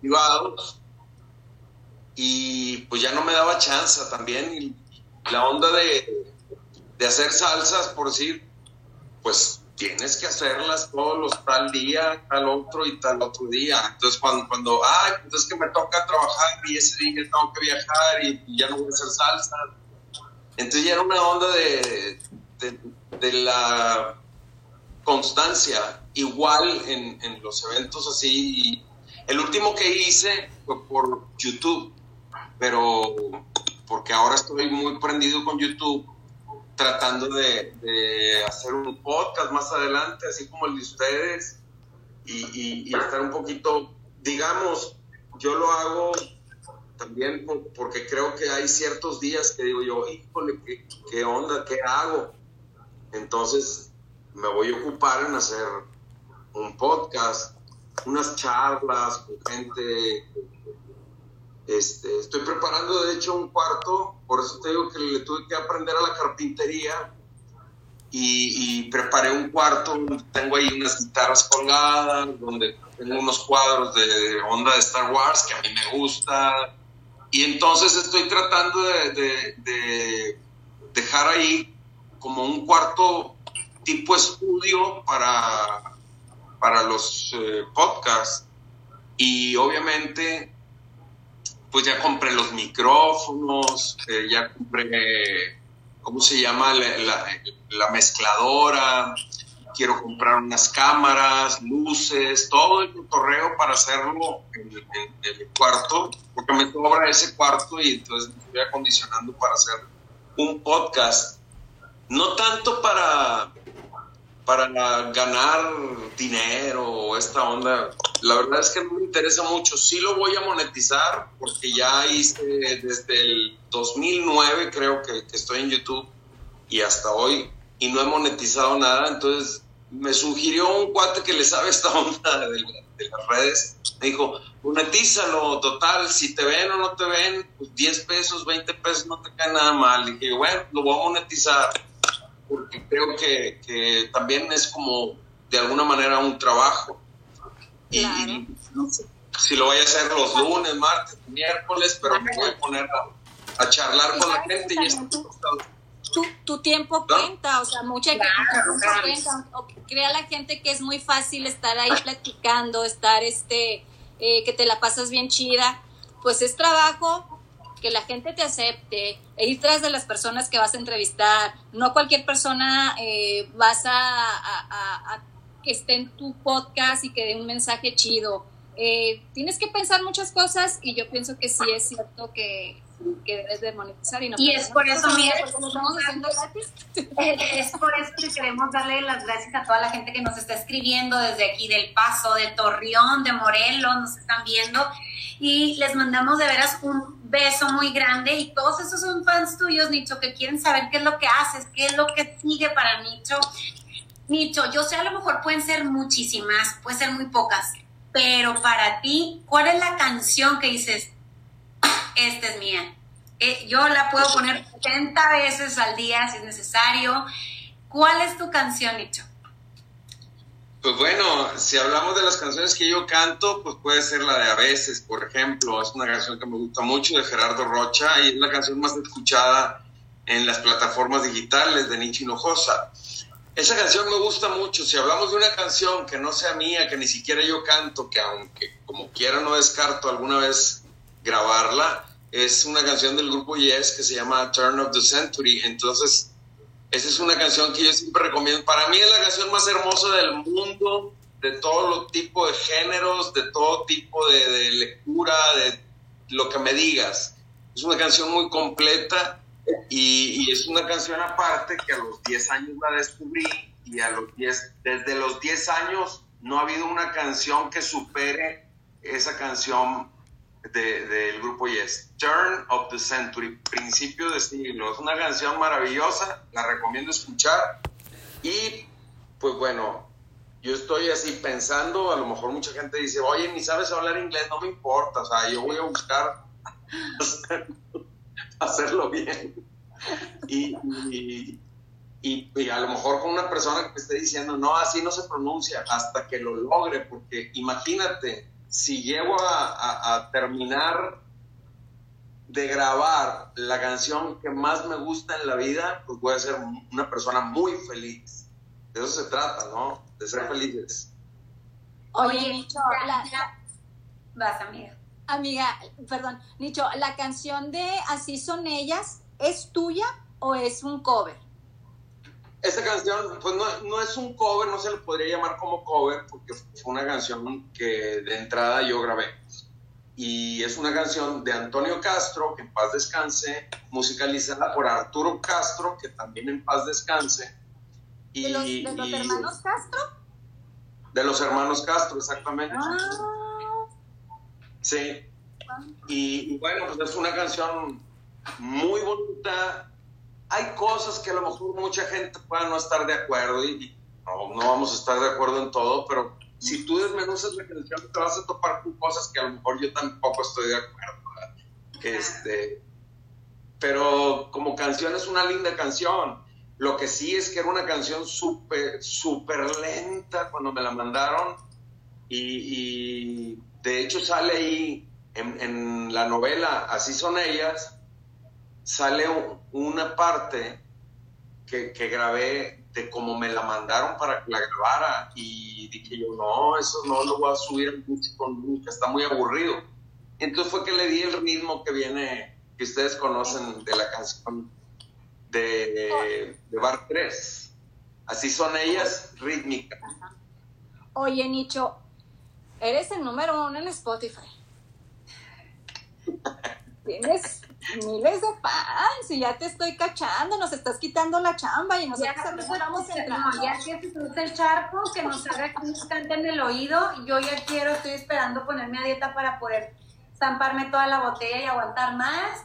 privados y pues ya no me daba chance también. La onda de, de hacer salsas, por decir, pues tienes que hacerlas todos los tal día, tal otro y tal otro día. Entonces, cuando, cuando ay, pues es que me toca trabajar y ese día tengo que viajar y, ya no voy a hacer salsa, entonces ya era una onda de, de, la constancia, igual en, los eventos así. El último que hice fue por YouTube, pero porque ahora estoy muy prendido con YouTube, tratando de, hacer un podcast más adelante, así como el de ustedes, y, y estar un poquito, digamos, yo lo hago también porque creo que hay ciertos días que digo yo, híjole, ¿qué, ¿qué, onda? ¿Qué hago? Entonces me voy a ocupar en hacer un podcast, unas charlas con gente. Este, estoy preparando de hecho un cuarto, por eso te digo que le tuve que aprender a la carpintería y, y preparé un cuarto, tengo ahí unas guitarras colgadas, donde tengo unos cuadros de onda de Star Wars que a mí me gusta, y entonces estoy tratando de, dejar ahí como un cuarto tipo estudio para, para los eh, podcasts. Y obviamente, pues ya compré los micrófonos, eh, ya compré, ¿cómo se llama? la mezcladora, quiero comprar unas cámaras, luces, todo el torreo para hacerlo en, el cuarto, porque me sobra ese cuarto y entonces me estoy acondicionando para hacer un podcast. No tanto para, para ganar dinero o esta onda, la verdad es que no me interesa mucho. Sí lo voy a monetizar porque ya hice desde el 2009 creo que, estoy en YouTube y hasta hoy y no he monetizado nada, entonces me sugirió un cuate que le sabe esta onda de, las redes, me dijo, monetízalo, total, si te ven o no te ven, pues 10 pesos, 20 pesos no te cae nada mal. Dije, bueno, lo voy a monetizar, porque creo que, que también es como de alguna manera un trabajo. Y, si lo voy a hacer los lunes, martes, miércoles, pero me voy a poner a, charlar con la gente y esto tu, tiempo cuenta, o sea, mucha gente cuenta, crea la gente que es muy fácil estar ahí platicando, estar este, eh, que te la pasas bien chida, pues es trabajo que la gente te acepte, e ir de las personas que vas a entrevistar, no cualquier persona eh, vas a, que esté en tu podcast y que dé un mensaje chido. Eh, tienes que pensar muchas cosas y yo pienso que sí es cierto que que debes de monetizar y no y es por eso mira es por eso que queremos darle las gracias a toda la gente que nos está escribiendo desde aquí del Paso de Torreón de Morelos nos están viendo. Y les mandamos de veras un beso muy grande y todos esos son fans tuyos Nicho que quieren saber qué es lo que haces qué es lo que sigue para Nicho. Nicho yo sé a lo mejor pueden ser muchísimas pueden ser muy pocas pero para ti, ¿cuál es la canción que dices, esta es mía. Eh, yo la puedo poner 70 veces al día si es necesario. ¿Cuál es tu canción, Nicho? Pues bueno, si hablamos de las canciones que yo canto, pues puede ser la de A veces, por ejemplo. Es una canción que me gusta mucho de Gerardo Rocha y es la canción más escuchada en las plataformas digitales de Nicho Hinojosa. Esa canción me gusta mucho. Si hablamos de una canción que no sea mía, que ni siquiera yo canto, que aunque como quiera no descarto alguna vez grabarla, es una canción del grupo Yes que se llama Turn of the Century. Entonces, esa es una canción que yo siempre recomiendo. Para mí es la canción más hermosa del mundo, de todo los tipos de géneros, de todo tipo de, lectura, de lo que me digas. Es una canción muy completa y, y, es una canción aparte que a los 10 años la descubrí y a los 10, desde los 10 años no ha habido una canción que supere esa canción del grupo Yes, Turn of the Century, principio de siglo. Es una canción maravillosa, la recomiendo escuchar. Y pues bueno, yo estoy así pensando, a lo mejor mucha gente dice, oye, ni sabes hablar inglés, no me importa, o sea, yo voy a buscar hacerlo bien. Y, y, a lo mejor con una persona que me esté diciendo, no, así no se pronuncia, hasta que lo logre, porque imagínate, si llego a, terminar de grabar la canción que más me gusta en la vida, pues voy a ser una persona muy feliz. De eso se trata, ¿no? De ser felices. Oye, Nicho, la, vas, amiga. Amiga, perdón, Nicho, ¿la canción de Así son ellas es tuya o es un cover? Esta canción, pues no, es un cover, no se le podría llamar como cover, porque fue una canción que de entrada yo grabé. Y es una canción de Antonio Castro, que en paz descanse, musicalizada por Arturo Castro, que también en paz descanse. Y, ¿De, los, hermanos Castro? De los hermanos Castro, exactamente. Ah. Sí. Y, y bueno, pues es una canción muy bonita, hay cosas que a lo mejor mucha gente pueda no estar de acuerdo y, no, vamos a estar de acuerdo en todo, pero si tú desmenuzas la canción te vas a topar con cosas que a lo mejor yo tampoco estoy de acuerdo. Este, pero como canción es una linda canción. Lo que sí es que era una canción súper, súper lenta cuando me la mandaron y, de hecho sale ahí en, en la novela Así son ellas sale una parte que, grabé de cómo me la mandaron para que la grabara y dije yo, no, eso no lo voy a subir en nunca, está muy aburrido. Entonces fue que le di el ritmo que viene, que ustedes conocen de la canción de, de Bar 3. Así son ellas, rítmicas. Oye, Nicho, eres el número uno en Spotify. Tienes miles de fans y ya te estoy cachando, nos estás quitando la chamba y nosotros ya, vamos no, ya que se cruza el charco, que nos haga cante en el oído, yo ya quiero, estoy esperando ponerme a dieta para poder zamparme toda la botella y aguantar más.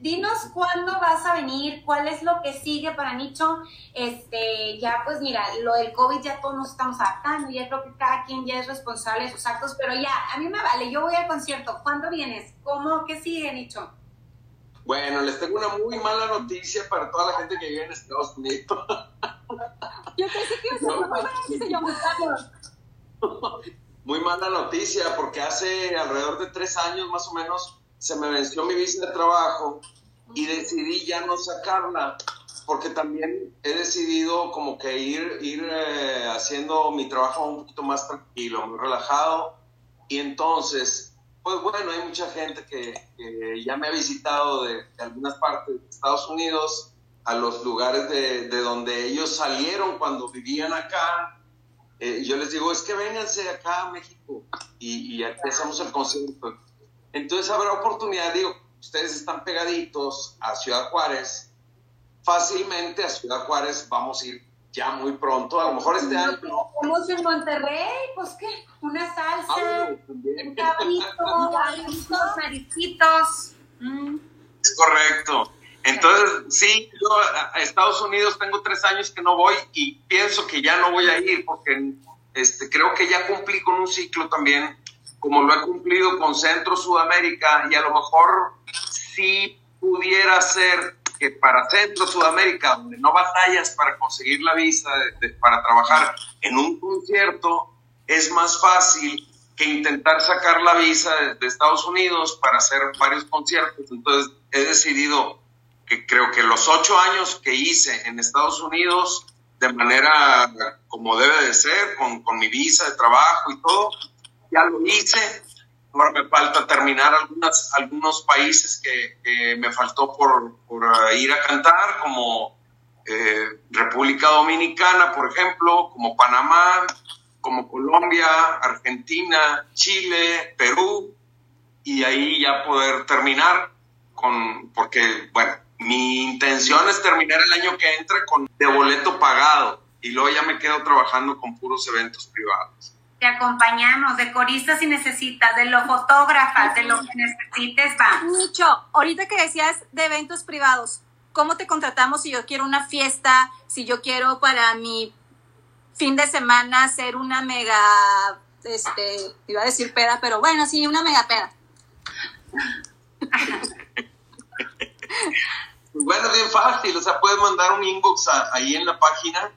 Dinos cuándo vas a venir, cuál es lo que sigue para Nicho. Este, ya pues mira, lo del COVID ya todos nos estamos adaptando, ya creo que cada quien ya es responsable de sus actos, pero ya, a mí me vale, yo voy al concierto. ¿Cuándo vienes? ¿Cómo? ¿Qué sigue, Nicho? Bueno, les tengo una muy mala noticia para toda la gente que vive en Estados Unidos. Yo pensé que a Muy mala noticia, porque hace alrededor de tres años más o menos se me venció mi visa de trabajo y decidí ya no sacarla, porque también he decidido como que ir, ir eh, haciendo mi trabajo un poquito más tranquilo, muy relajado. Y entonces pues bueno, hay mucha gente que, ya me ha visitado de, algunas partes de Estados Unidos, a los lugares de, donde ellos salieron cuando vivían acá. Eh, yo les digo, es que vénganse acá a México y, hacemos el concierto. Entonces habrá oportunidad, digo, ustedes están pegaditos a Ciudad Juárez, fácilmente a Ciudad Juárez vamos a ir ya muy pronto, a lo mejor este año. Estamos en Monterrey, pues qué, una salsa, ah, un cabrito, maricitos. Mm. Es correcto. Entonces, sí, yo a Estados Unidos tengo tres años que no voy y pienso que ya no voy a ir porque este, creo que ya cumplí con un ciclo también, como lo he cumplido con Centro Sudamérica y a lo mejor sí pudiera ser que para Centro Sudamérica, donde no batallas para conseguir la visa para trabajar en un concierto, es más fácil que intentar sacar la visa de, Estados Unidos para hacer varios conciertos. Entonces he decidido que creo que los ocho años que hice en Estados Unidos de manera como debe de ser, con, con mi visa de trabajo y todo, ya lo hice Ahora me falta terminar algunas, algunos países que, me faltó por, por, ir a cantar, como eh, República Dominicana, por ejemplo, como Panamá, como Colombia, Argentina, Chile, Perú, y ahí ya poder terminar con, porque, bueno, mi intención es terminar el año que entra con de boleto pagado y luego ya me quedo trabajando con puros eventos privados te acompañamos, de coristas si necesitas, de lo fotógrafas, de lo que necesites, va. Nicho, ahorita que decías de eventos privados, ¿cómo te contratamos si yo quiero una fiesta, si yo quiero para mi fin de semana hacer una mega, este, iba a decir peda, pero bueno, sí, una mega peda? bueno, bien fácil, o sea, puedes mandar un inbox ahí en la página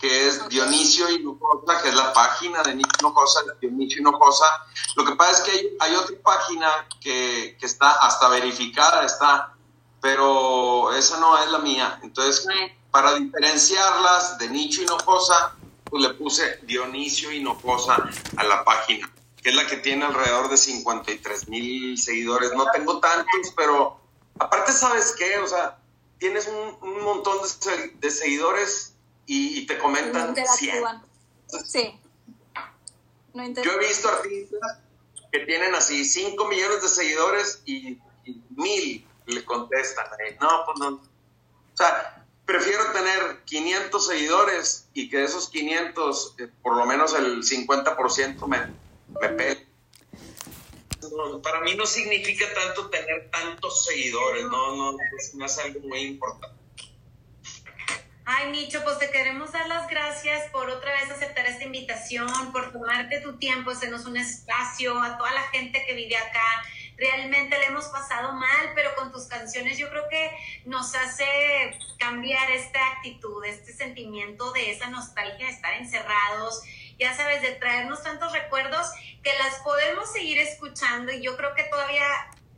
que es Dionisio Hinojosa, que es la página de Nico Hinojosa, Dionisio Hinojosa. Lo que pasa es que hay, otra página que, está hasta verificada, está, pero esa no es la mía. Entonces, para diferenciarlas de Nicho Hinojosa, pues le puse Dionisio Hinojosa a la página, que es la que tiene alrededor de 53 mil seguidores. No tengo tantos, pero aparte, ¿sabes qué? O sea, tienes un, montón de, de seguidores y, te comentan 100. Sí. Yo he visto artistas que tienen así 5 millones de seguidores y, mil le contestan. No, pues no. O sea, prefiero tener 500 seguidores y que de esos 500, eh, por lo menos el 50% me, me pegue. para mí no significa tanto tener tantos seguidores, no, no, no es algo muy importante. Ay, Nicho, pues te queremos dar las gracias por otra vez aceptar esta invitación, por tomarte tu tiempo, hacernos un espacio, a toda la gente que vive acá. Realmente le hemos pasado mal, pero con tus canciones yo creo que nos hace cambiar esta actitud, este sentimiento de esa nostalgia de estar encerrados, ya sabes, de traernos tantos recuerdos que las podemos seguir escuchando y yo creo que todavía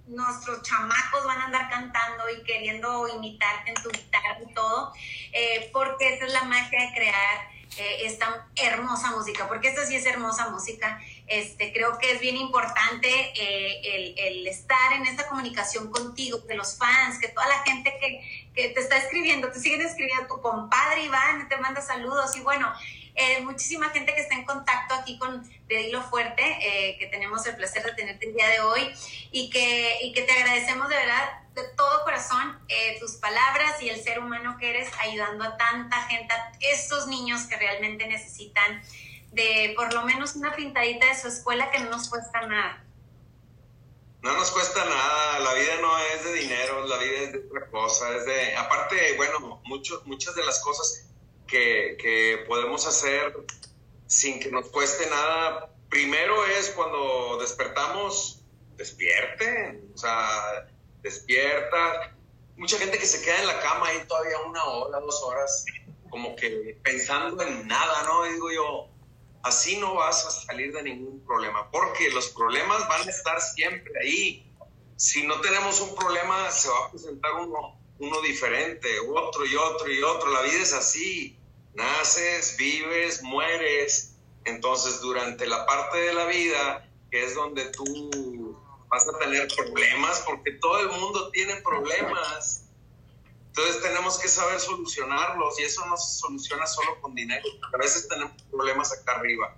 nuestros chamacos van a andar cantando y queriendo imitarte en tu guitarra y todo, eh, porque esa es la magia de crear eh, esta hermosa música, porque esta sí es hermosa música. Este, creo que es bien importante eh, el, estar en esta comunicación contigo, de los fans, que toda la gente que, que te está escribiendo, te siguen escribiendo, tu compadre Iván te manda saludos y bueno, eh, muchísima gente que está en contacto aquí con De Hilo Fuerte, eh, que tenemos el placer de tenerte el día de hoy y que, y que te agradecemos de verdad, de todo corazón, eh, tus palabras y el ser humano que eres ayudando a tanta gente, a esos niños que realmente necesitan de por lo menos una pintadita de su escuela que no nos cuesta nada. No nos cuesta nada, la vida no es de dinero, la vida es de otra cosa, es de, aparte, bueno, mucho, muchas de las cosas que, podemos hacer sin que nos cueste nada. Primero es cuando despertamos, despierte, o sea, despierta. Mucha gente que se queda en la cama ahí todavía una hora, dos horas, como que pensando en nada, ¿no? digo yo, así no vas a salir de ningún problema, porque los problemas van a estar siempre ahí. Si no tenemos un problema, se va a presentar uno, uno diferente, otro y otro y otro. La vida es así naces, vives, mueres. Entonces, durante la parte de la vida, que es donde tú vas a tener problemas, porque todo el mundo tiene problemas. Entonces tenemos que saber solucionarlos y eso no se soluciona solo con dinero. A veces tenemos problemas acá arriba.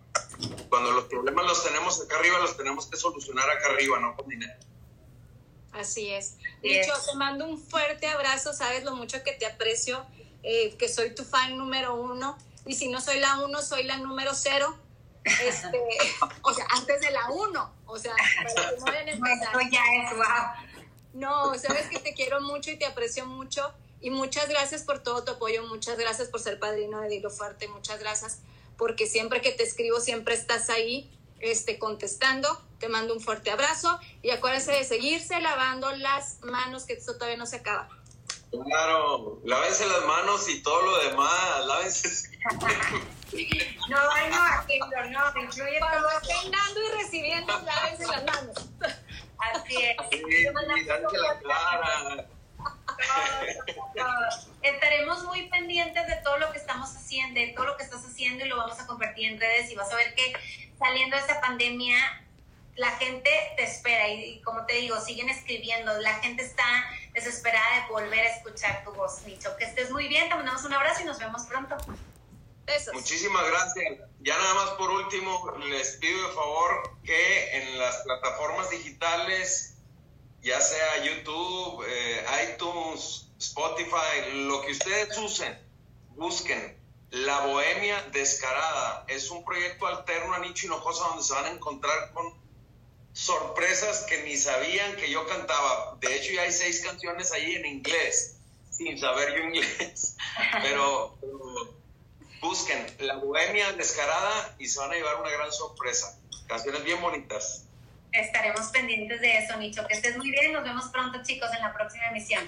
Cuando los problemas los tenemos acá arriba, los tenemos que solucionar acá arriba, no con dinero. Así es. Dicho, te mando un fuerte abrazo, sabes lo mucho que te aprecio eh, que soy tu fan número uno, y si no soy la uno, soy la número cero. Este, o sea, antes de la uno, o sea, para que no vayan a empezar. ya es, wow. No, sabes que te quiero mucho y te aprecio mucho. Y muchas gracias por todo tu apoyo, muchas gracias por ser padrino de Dilo Fuerte, muchas gracias porque siempre que te escribo siempre estás ahí este, contestando. Te mando un fuerte abrazo y acuérdense de seguirse lavando las manos, que esto todavía no se acaba. Claro, lávense las manos y todo lo demás, lávense. no, no, aquello, no, incluye Cuando estén dando y recibiendo, lávense las manos. Así es. Sí, dándose la cara. Estaremos muy pendientes de todo lo que estamos haciendo, de todo lo que estás haciendo y lo vamos a compartir en redes y vas a ver que saliendo de esta pandemia la gente te espera y, como te digo, siguen escribiendo, la gente está desesperada de volver a escuchar tu voz, Nicho. Que estés muy bien, te mandamos un abrazo y nos vemos pronto. Besos. Muchísimas gracias. Ya nada más por último, les pido de favor que en las plataformas digitales, ya sea YouTube, eh, iTunes, Spotify, lo que ustedes usen, busquen La Bohemia Descarada. Es un proyecto alterno a Nicho Hinojosa donde se van a encontrar con sorpresas que ni sabían que yo cantaba. De hecho, ya hay seis canciones ahí en inglés, sin saber yo inglés. Pero, pero busquen La Bohemia Descarada y se van a llevar una gran sorpresa. Canciones bien bonitas. Estaremos pendientes de eso, Nicho. Que estés muy bien. Nos vemos pronto, chicos, en la próxima emisión.